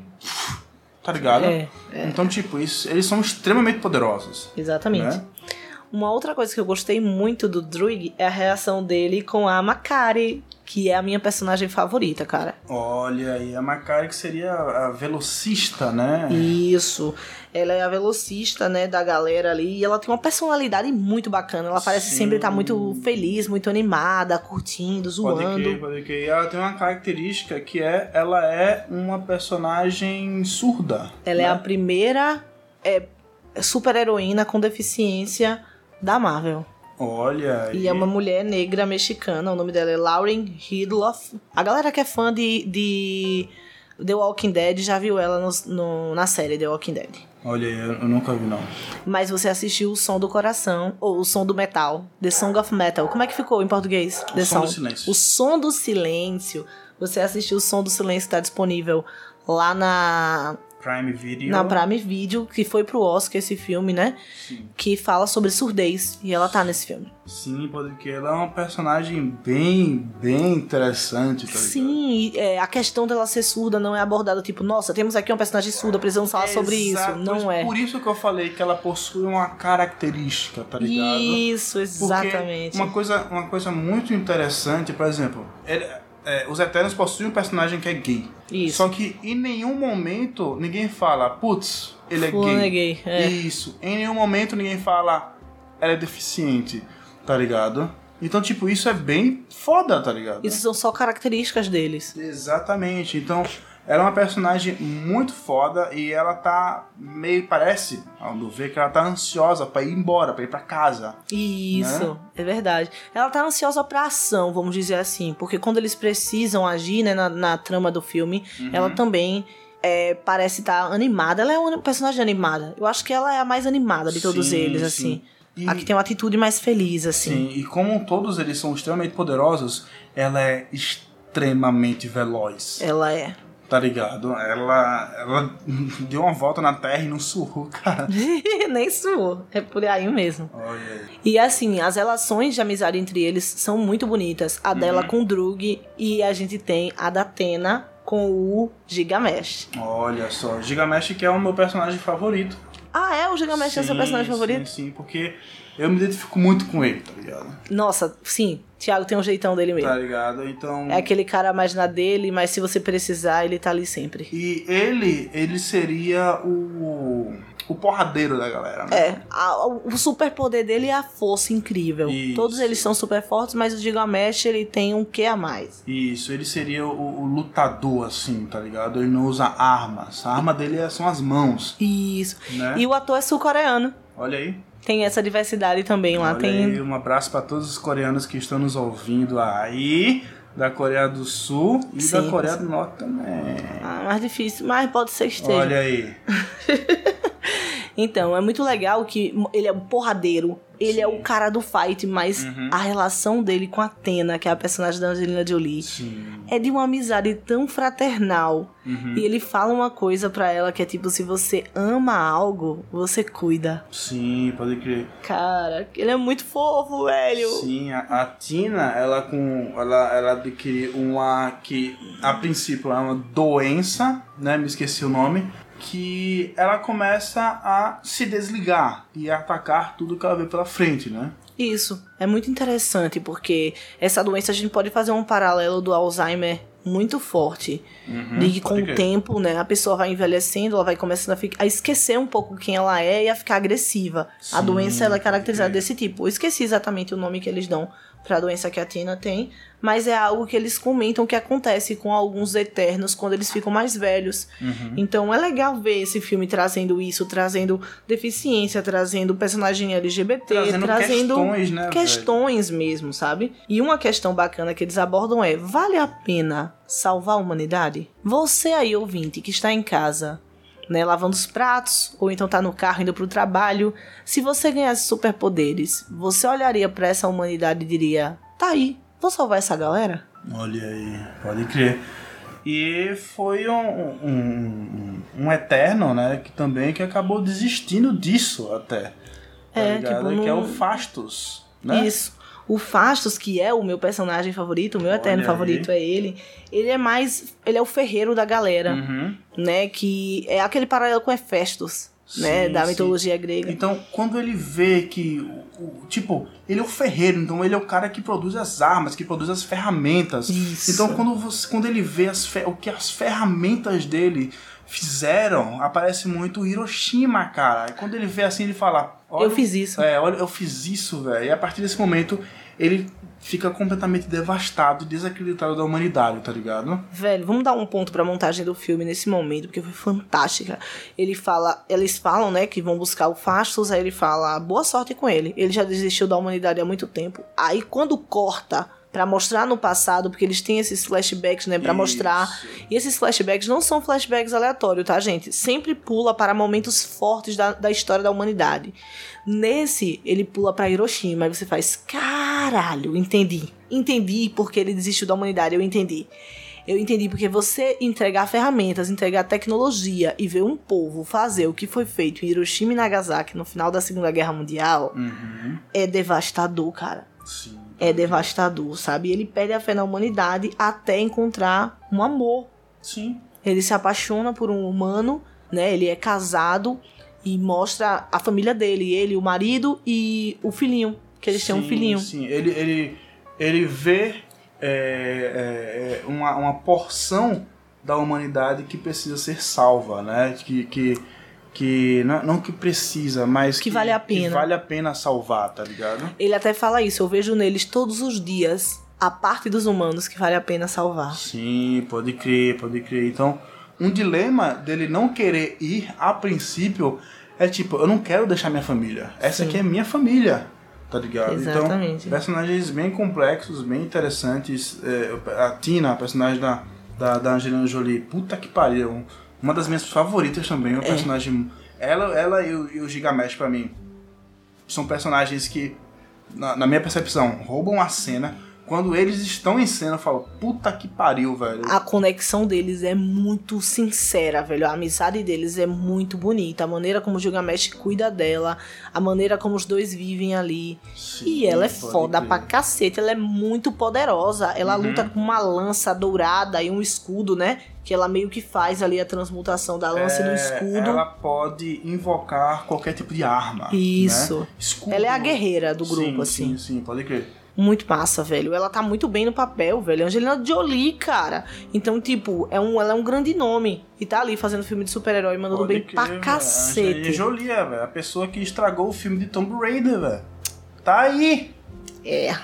Tá ligado? É, é. Então, tipo, isso, eles são extremamente poderosos. Exatamente. Né? Uma outra coisa que eu gostei muito do Druig é a reação dele com a Makari, que é a minha personagem favorita, cara. Olha, e a Makari que seria a velocista, né? Isso. Ela é a velocista, né, da galera ali. E ela tem uma personalidade muito bacana. Ela parece Sim. sempre estar muito feliz, muito animada, curtindo, Pode zoando. crer, pode crer. E ela tem uma característica que é, ela é uma personagem surda. Ela é né? a primeira é, super heroína com deficiência da Marvel. Olha. E é uma mulher negra mexicana. O nome dela é Lauren Hidloff. A galera que é fã de, de The Walking Dead já viu ela nos- no- na série The Walking Dead. Olha, aí, eu nunca vi, não. Mas você assistiu o Som do Coração, ou o Som do Metal, The Song of Metal. Como é que ficou em português? The Som do Song. Silêncio. O Som do Silêncio. Você assistiu o Som do Silêncio, está disponível lá na, Prime Video. na Prime Video, que foi pro Oscar esse filme, né? Sim. Que fala sobre surdez. E ela tá nesse filme. Sim, crer. Ela é uma personagem bem, bem interessante, tá? Sim, e, é, a questão dela ser surda não é abordada tipo, nossa, temos aqui uma personagem surda, precisamos falar sobre isso. Não é. Por isso que eu falei que ela possui uma característica, tá ligado? Isso, Porque exatamente. Uma coisa, uma coisa muito interessante, por exemplo, ele- é, os Eternos possuem um personagem que é gay. Isso. Só que em nenhum momento ninguém fala, putz, ele é Fulano gay. é gay, é. Isso. Em nenhum momento ninguém fala, ela é deficiente, tá ligado? Então, tipo, isso é bem foda, tá ligado? Isso são só características deles. Exatamente. Então, ela é uma personagem muito foda e ela tá meio, parece, ao meu ver, que ela tá ansiosa pra ir embora, pra ir pra casa. Isso, Né? é verdade. Ela tá ansiosa pra ação, vamos dizer assim. Porque quando eles precisam agir, né, na, na trama do filme, Uhum. ela também é, parece estar animada. Ela é uma personagem animada. Eu acho que ela é a mais animada de todos Sim, eles, sim. assim. E- A que tem uma atitude mais feliz, assim. Sim, e como todos eles são extremamente poderosos, ela é extremamente veloz. Ela é. Tá ligado? Ela, ela [laughs] deu uma volta na Terra e não surrou, cara. [laughs] Nem suou. É por aí mesmo. Olha. E assim, as relações de amizade entre eles são muito bonitas. A dela Uhum. com o Drug e a gente tem a da Tena com o Gigamesh. Olha só, Gigamesh que é o meu personagem favorito. Ah, é? O Gigamesh é seu Sim, personagem favorito? Sim, sim, porque eu me identifico muito com ele, tá ligado? Nossa, sim. Thiago tem um jeitão dele mesmo. Tá ligado? Então. É aquele cara mais na dele, mas se você precisar, ele tá ali sempre. E ele, ele seria o. o porradeiro da galera, né? É, a- o superpoder dele é a força incrível. Isso. Todos eles são super fortes, mas o Gigamesh ele tem um quê a mais. Isso, ele seria o, o lutador, assim, tá ligado? Ele não usa armas. A arma dele é- são as mãos, Isso. né? E o ator é sul-coreano. Olha aí. Tem essa diversidade também lá. Olha tem aí, um abraço pra todos os coreanos que estão nos ouvindo aí. da Coreia do Sul e Sim, da Coreia do Norte também. Ah, mais difícil, mas pode ser que esteja. Olha aí. [laughs] Então, é muito legal que ele é um porradeiro. Ele é Sim. o cara do fight, mas Uhum. a relação dele com a Tena, que é a personagem da Angelina Jolie, Sim. é de uma amizade tão fraternal. Uhum. E ele fala uma coisa pra ela que é tipo: se você ama algo, você cuida. Sim, pode crer. Cara, ele é muito fofo, velho. Sim, a, a Tina, ela com. Ela, ela adquire uma que a princípio é uma doença, né? Me esqueci o nome. Que ela começa a se desligar e a atacar tudo que ela vê pela frente, né? Isso. É muito interessante porque essa doença a gente pode fazer um paralelo do Alzheimer muito forte. Uhum, de que com o tempo, né, a pessoa vai envelhecendo, ela vai começando a, ficar, a esquecer um pouco quem ela é e a ficar agressiva. a Sim, doença ela é caracterizada desse tipo. Eu esqueci exatamente o nome que eles dão pra doença que a Tina tem, mas é algo que eles comentam que acontece com alguns eternos quando eles ficam mais velhos. Uhum. Então é legal ver esse filme trazendo isso, trazendo deficiência, trazendo personagem LGBT, Trazendo, trazendo questões, né? velho? questões mesmo, sabe? E uma questão bacana que eles abordam é: vale a pena salvar a humanidade? Você aí, ouvinte, que está em casa, né, lavando os pratos, ou então tá no carro indo pro trabalho, se você ganhasse superpoderes, você olharia pra essa humanidade e diria: tá aí, vou salvar essa galera? Olha aí, pode crer. E foi um, um, um, eterno, né? Que também que acabou desistindo disso até. Tá É, ligado? tipo, Que é o Fastos, né? Isso. O Fastos, que é o meu personagem favorito, o meu eterno Olha favorito é ele. Ele é mais. Ele é o ferreiro da galera, Uhum. né? Que é aquele paralelo com Hefestos, né? Sim, Da sim. mitologia grega. Então, quando ele vê que, o, o- tipo, ele é o ferreiro, então ele é o cara que produz as armas, que produz as ferramentas. Isso. Então, quando, você, quando ele vê as o que as ferramentas dele fizeram, aparece muito Hiroshima, cara. E quando ele vê assim, ele fala: Eu fiz isso. É, olha, eu fiz isso, velho. E a partir desse momento, ele fica completamente devastado e desacreditado da humanidade, tá ligado? Velho, vamos dar um ponto pra montagem do filme nesse momento, porque foi fantástica. Ele fala, eles falam, né, que vão buscar o Fastos, aí ele fala, boa sorte com ele. Ele já desistiu da humanidade há muito tempo. Aí quando corta pra mostrar no passado, porque eles têm esses flashbacks, né, pra Isso. mostrar. E esses flashbacks não são flashbacks aleatórios, tá, gente? Sempre pula para momentos fortes da, da história da humanidade. Nesse, ele pula pra Hiroshima, e você faz, caralho, entendi. Entendi porque ele desistiu da humanidade, eu entendi. Eu entendi porque você entregar ferramentas, entregar tecnologia e ver um povo fazer o que foi feito em Hiroshima e Nagasaki no final da Segunda Guerra Mundial Uhum. é devastador, cara. Sim. É devastador, sabe? Ele perde a fé na humanidade até encontrar um amor. Sim. Ele se apaixona por um humano, né? Ele é casado e mostra a família dele, ele, o marido e o filhinho, que eles têm um Sim, filhinho. Sim, ele, ele, ele vê é, é, uma, uma porção da humanidade que precisa ser salva, né? Que, que, que não, não que precisa, mas Que vale a pena. Que vale a pena salvar, tá ligado? Ele até fala isso, eu vejo neles todos os dias a parte dos humanos que vale a pena salvar. Sim, pode crer, pode crer. Então, um dilema dele não querer ir a princípio é tipo, eu não quero deixar minha família. Essa Sim. aqui é minha família. Tá ligado? Exatamente. Então, personagens bem complexos, bem interessantes. É, a Tina, a personagem da, da, da Angelina Jolie, puta que pariu. Uma das minhas favoritas também, uma É. personagem. Ela, ela e, o, e o Gigamesh, pra mim, são personagens que, na, na minha percepção, roubam a cena. Quando eles estão em cena, eu falo, puta que pariu, velho. A conexão deles é muito sincera, velho. A amizade deles é muito bonita. A maneira como o Gilgamesh cuida dela, a maneira como os dois vivem ali. Sim, E ela é foda crer. pra cacete, ela é muito poderosa. Ela Uhum. luta com uma lança dourada e um escudo, né? Que ela meio que faz ali a transmutação da lança e do É, escudo. Ela pode invocar qualquer tipo de arma. Isso. Né? Escudo. Ela é a guerreira do grupo, sim, assim. Sim, sim, pode crer. Muito massa, velho. Ela tá muito bem no papel, velho. Angelina Jolie, cara. Então, tipo, é um, ela é um grande nome. E tá ali fazendo filme de super-herói, mandando Pode bem crer, pra velho. cacete. Angelina Jolie, é, velho. A pessoa que estragou o filme de Tomb Raider, velho. Tá aí. É.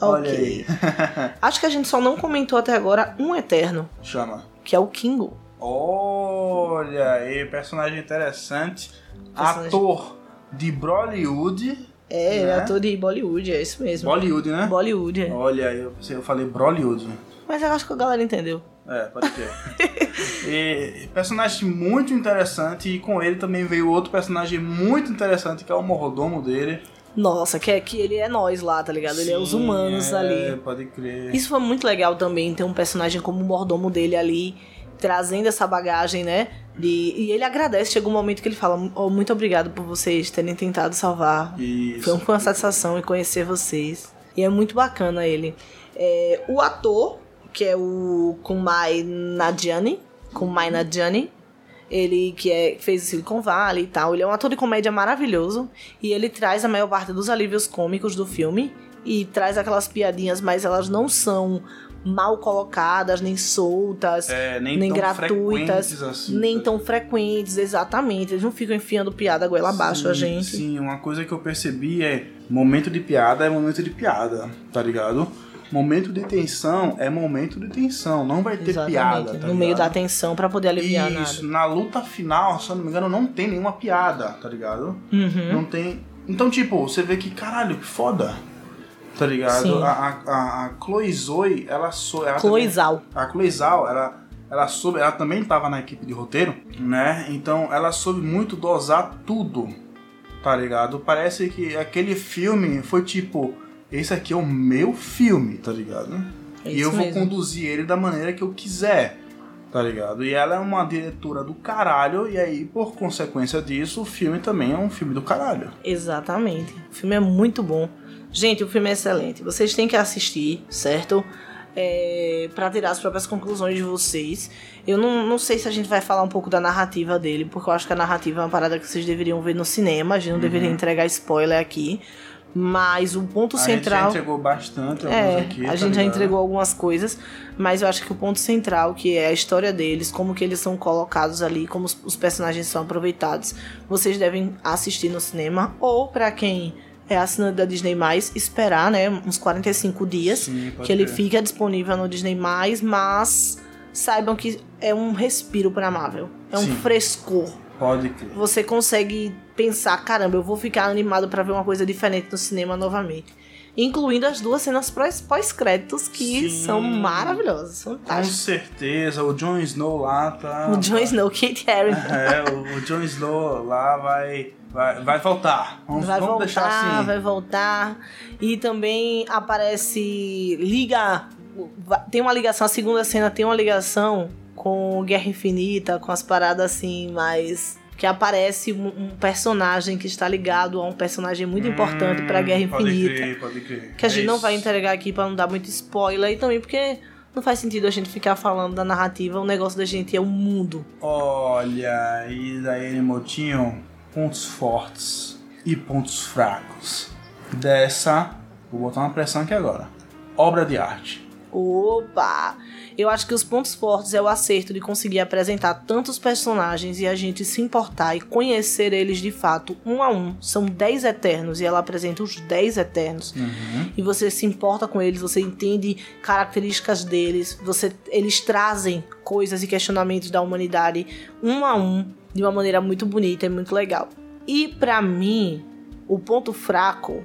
Olha Ok. aí. [laughs] Acho que a gente só não comentou até agora um Eterno, Chama. que é o Kingo. Olha aí, personagem interessante. Personagem- Ator de Bollywood, É, ele é Né? ator de Bollywood, é isso mesmo. Bollywood, né? Bollywood, é. Olha, eu, eu falei Brolywood. Mas eu acho que a galera entendeu. É, pode ter. e personagem muito interessante, e com ele também veio outro personagem muito interessante, que é o mordomo dele. Nossa, que, é, que ele é nós lá, tá ligado? ele é os Sim, humanos é, ali. Pode crer. Isso foi muito legal também, ter um personagem como o mordomo dele ali, trazendo essa bagagem, né? De, e ele agradece, chega um momento que ele fala, "Oh, muito obrigado por vocês terem tentado salvar. Isso. Foi uma satisfação em conhecer vocês. E é muito bacana ele. É, o ator, que é o Kumai Nadjani, Kumai Nadjani, ele que é, fez o Silicon Valley e tal, ele é um ator de comédia maravilhoso e ele traz a maior parte dos alívios cômicos do filme e traz aquelas piadinhas, mas elas não são mal colocadas, nem soltas, É, nem, nem gratuitas, assim, nem tão frequentes, exatamente. Eles não ficam enfiando piada goela abaixo Sim, a gente. Sim, uma coisa que eu percebi é momento de piada é momento de piada, tá ligado? Momento de tensão é momento de tensão, não vai ter Exatamente. piada. Tá no meio da ligado? tensão pra poder aliviar Isso, nada. na luta final, se eu não me engano, não tem nenhuma piada, tá ligado? Uhum. Não tem. Então, tipo, você vê que, caralho, que foda. Tá ligado? A, a, a, a Chloe Zoe, ela sou. Ela também- Cloizal. a Chloe Zhao, ela, ela soube, ela também estava na equipe de roteiro, né? Então ela soube muito dosar tudo, tá ligado? Parece que aquele filme foi tipo, esse aqui é o meu filme, tá ligado? É e eu vou mesmo. conduzir ele da maneira que eu quiser, tá ligado? E ela é uma diretora do caralho, e aí, por consequência disso, o filme também é um filme do caralho. Exatamente. O filme é muito bom. Gente, o filme é excelente. Vocês têm que assistir, certo? É, para tirar as próprias conclusões de vocês. Eu não, não sei se a gente vai falar um pouco da narrativa dele, porque eu acho que a narrativa é uma parada que vocês deveriam ver no cinema. A gente não deveria entregar spoiler aqui. Mas o ponto Uhum. A gente já central. entregou bastante É, aqui. a tá gente já entregou algumas coisas, mas eu acho que o ponto central, que é a história deles, como que eles são colocados ali, como os, os personagens são aproveitados, vocês devem assistir no cinema, ou pra quem é assinante da Disney+, esperar, né, uns 45 dias, Sim, que ele fica disponível no Disney+, mas saibam que é um respiro pra Marvel, é um Sim. frescor. Pode crer. Você consegue pensar, caramba, eu vou ficar animado pra ver uma coisa diferente no cinema novamente. Incluindo as duas cenas pós- pós-créditos que Sim. são maravilhosas, Com fantásticas. certeza, o Jon Snow lá tá. O Jon Snow, Kate Harington. [laughs] É, o, o Jon Snow lá vai, vai, vai voltar. Vamos, Vai vamos voltar, deixar assim. vai voltar. E também aparece. Liga. Tem uma ligação, a segunda cena tem uma ligação com Guerra Infinita, com as paradas assim, mais. Que aparece um, um personagem que está ligado a um personagem muito importante pra Guerra Hum, Pode Infinita. crer, pode crer. Que a É gente não isso. vai entregar aqui pra não dar muito spoiler e também porque não faz sentido a gente ficar falando da narrativa, o negócio da gente é o mundo. Olha, e daí, Motinho, pontos fortes e pontos fracos dessa. Vou botar uma pressão aqui agora. Obra de arte. Opa! Eu acho que os pontos fortes é o acerto de conseguir apresentar tantos personagens e a gente se importar e conhecer eles de fato um a um. São 10 eternos e ela apresenta os 10 eternos. Uhum. E você se importa com eles, você entende características deles, você eles trazem coisas e questionamentos da humanidade um a um de uma maneira muito bonita e muito legal. E pra mim, o ponto fraco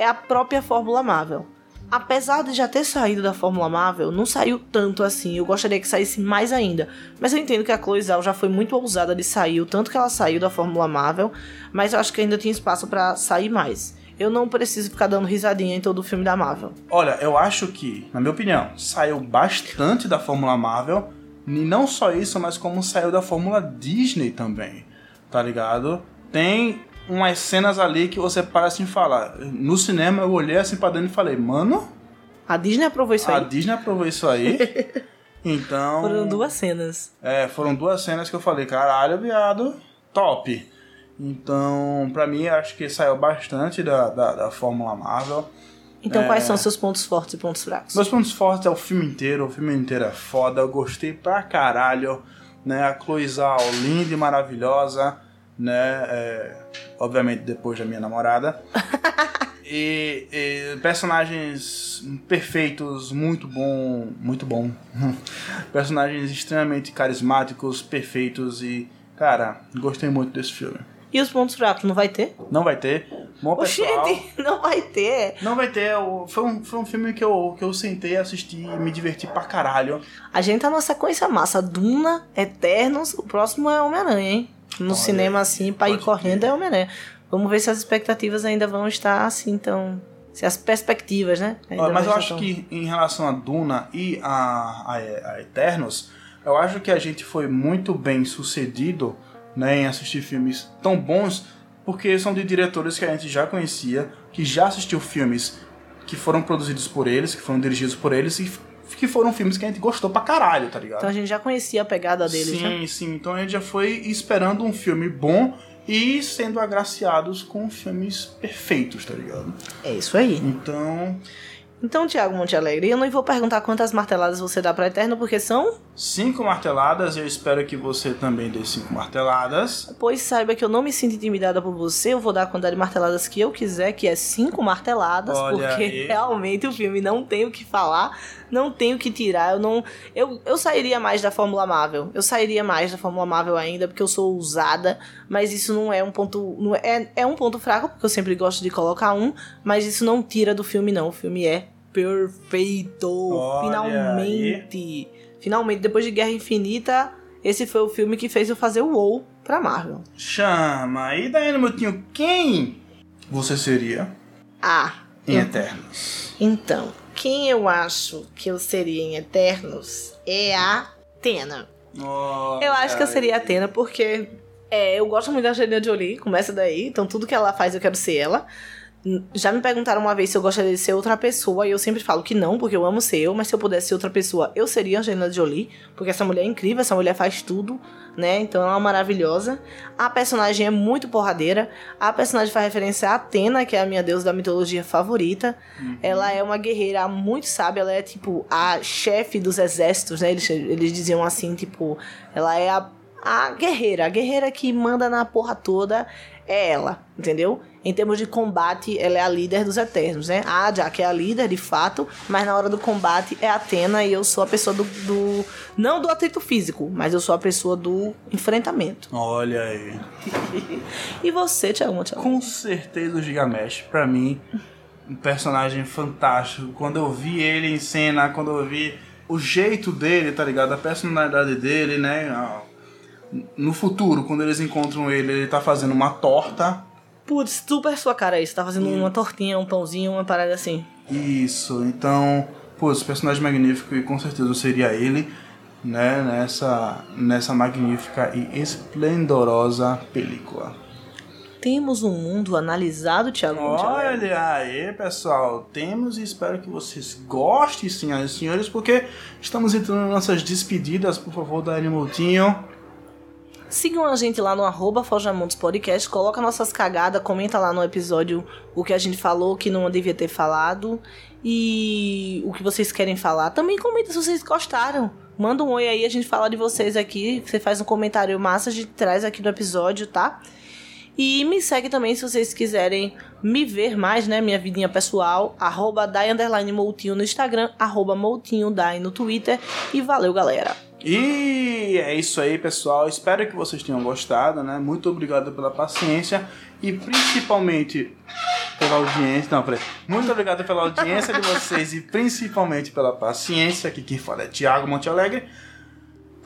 é a própria Fórmula Marvel. Apesar de já ter saído da Fórmula Marvel, não saiu tanto assim. Eu gostaria que saísse mais ainda. Mas eu entendo que a Chloe Zhao já foi muito ousada de sair, o tanto que ela saiu da Fórmula Marvel. Mas eu acho que ainda tem espaço pra sair mais. Eu não preciso ficar dando risadinha em todo o filme da Marvel. Olha, eu acho que, na minha opinião, saiu bastante da Fórmula Marvel. E não só isso, mas como saiu da Fórmula Disney também. Tá ligado? Tem umas cenas ali que você para assim e fala. No cinema eu olhei assim pra dentro e falei, mano, A Disney aprovou isso a aí. Disney aprovou isso aí. [laughs] Então. Foram duas cenas. É, foram duas cenas que eu falei, caralho, viado, top. Então, pra mim, acho que saiu bastante da, da, da Fórmula Marvel. Então, É. quais são seus pontos fortes e pontos fracos? Meus pontos fortes é o filme inteiro, o filme inteiro é foda, eu gostei pra caralho, né? A Chloe Zhao, linda e maravilhosa, né? É, obviamente depois da minha namorada. [laughs] e, e personagens perfeitos, muito bom, muito bom. [laughs] personagens extremamente carismáticos, perfeitos e, cara, gostei muito desse filme. E os pontos fracos, não vai ter? Não vai ter. Bom, pessoal. Gente, [laughs] não vai ter. Não vai ter. Foi um, foi um filme que eu, que eu sentei, assisti e me diverti pra caralho. A gente tá numa sequência massa. Duna, Eternos, o próximo é Homem-Aranha, hein? No Olha cinema, assim, pra ir correndo é Homem-Aranha. Vamos ver se as expectativas ainda vão estar assim, tão. Se as perspectivas, né? Ainda Mas eu acho tão- que em relação a Duna e a, a, a Eternos, eu acho que a gente foi muito bem sucedido né, em assistir filmes tão bons, porque são de diretores que a gente já conhecia, que já assistiu filmes que foram produzidos por eles, que foram dirigidos por eles e que foram filmes que a gente gostou pra caralho, tá ligado? Então a gente já conhecia a pegada deles, sim, né? sim. Então a gente já foi esperando um filme bom e sendo agraciados com filmes perfeitos, tá ligado? É isso aí. Então, Então, Thiago Monte Alegre, eu não vou perguntar quantas marteladas você dá pra Eterno, porque são. cinco marteladas. Eu espero que você também dê cinco marteladas. Pois saiba que eu não me sinto intimidada por você, eu vou dar a quantidade de marteladas que eu quiser, que é cinco marteladas, Olha porque aí. [laughs] realmente o filme não tem o que falar, não tem o que tirar. Eu não. Eu, eu sairia mais da Fórmula Marvel. Eu sairia mais da Fórmula Marvel ainda, porque eu sou ousada, mas isso não é um ponto. Não é, é um ponto fraco, porque eu sempre gosto de colocar um, mas isso não tira do filme, não. O filme é perfeito. Olha Finalmente. Finalmente, depois de Guerra Infinita, esse foi o filme que fez eu fazer o WoW pra Marvel. Chama. E daí, meu tio, quem você seria Ah, em Eternos? então, quem eu acho que eu seria em Eternos é a Atena. Eu acho que eu seria a Atena porque é, eu gosto muito da Angelina Jolie, começa daí, então tudo que ela faz eu quero ser ela. Já me perguntaram uma vez se eu gostaria de ser outra pessoa, e eu sempre falo que não, porque eu amo ser eu, mas se eu pudesse ser outra pessoa, eu seria Angelina Jolie, porque essa mulher é incrível, essa mulher faz tudo, né? Então ela é maravilhosa. A personagem é muito porradeira. A personagem faz referência a Atena, que é a minha deusa da mitologia favorita. Ela é uma guerreira muito sábia, ela é tipo a chefe dos exércitos, né? Eles, eles diziam assim, tipo, ela é a, a guerreira, a guerreira que manda na porra toda é ela, entendeu? Em termos de combate, ela é a líder dos Eternos, né? A Jack é a líder, de fato, mas na hora do combate é a Atena e eu sou a pessoa do, do- Não do atrito físico, mas eu sou a pessoa do enfrentamento. Olha aí. [laughs] E você, Thiago Montiel? Com certeza o Gigamesh, pra mim, um personagem fantástico. Quando eu vi ele em cena, quando eu vi o jeito dele, tá ligado? A personalidade dele, né? Ah, No futuro, quando eles encontram ele, ele tá fazendo uma torta. Putz, super sua cara isso. Tá fazendo uma tortinha, um pãozinho, uma parada assim. Isso, então, pô, esse personagem magnífico e com certeza seria ele, né? Nessa, nessa magnífica e esplendorosa película. Temos um mundo analisado, Thiago. Olha aí, pessoal, temos e espero que vocês gostem, senhoras e senhores, porque estamos entrando nas nossas despedidas, por favor, da Animaltinho. Sigam a gente lá no arroba Podcast, coloca nossas cagadas, comenta lá no episódio o que a gente falou, que não devia ter falado, e o que vocês querem falar. Também comenta se vocês gostaram. Manda um oi aí, a gente fala de vocês aqui, você faz um comentário massa, a gente traz aqui no episódio, tá? E me segue também se vocês quiserem me ver mais, né? Minha vidinha pessoal, arroba Moutinho no Instagram, arroba Moutinho no Twitter. E valeu, galera! E é isso aí, pessoal. Espero que vocês tenham gostado, né? Muito obrigado pela paciência e principalmente pela audiência. Não, peraí. Muito obrigado pela audiência de vocês e principalmente pela paciência. Aqui quem fala é Thiago Monte Alegre.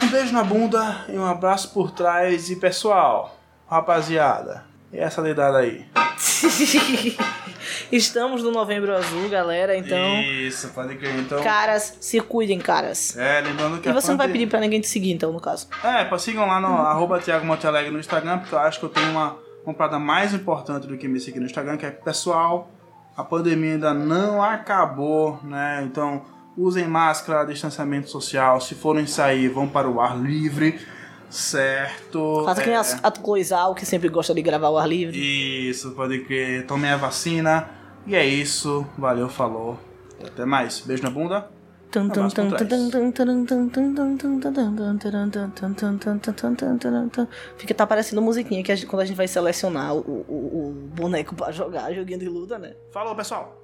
Um beijo na bunda e um abraço por trás. E pessoal, rapaziada, e essa dedada aí? [laughs] Estamos no Novembro Azul, galera, então. Isso, pode crer. Então, Caras, se cuidem, caras. é, lembrando que E você não vai pedir pra ninguém te seguir, então, no caso. É, sigam lá no arroba Thiago Monte Alegre no Instagram, porque eu acho que eu tenho uma, uma parada mais importante do que me seguir no Instagram, que é pessoal, a pandemia ainda não acabou, né? Então usem máscara, distanciamento social, se forem sair, vão para o ar livre, certo? Faça que nem É, a, a Cloizal, que sempre gosta de gravar ao ar livre. Isso, pode crer, tomem a vacina. E é isso, valeu, falou. Até mais, beijo na bunda. Fica tá parecendo musiquinha que a gente- quando a gente vai selecionar o, o, o boneco pra jogar joguinho de luta, né? Falou, pessoal!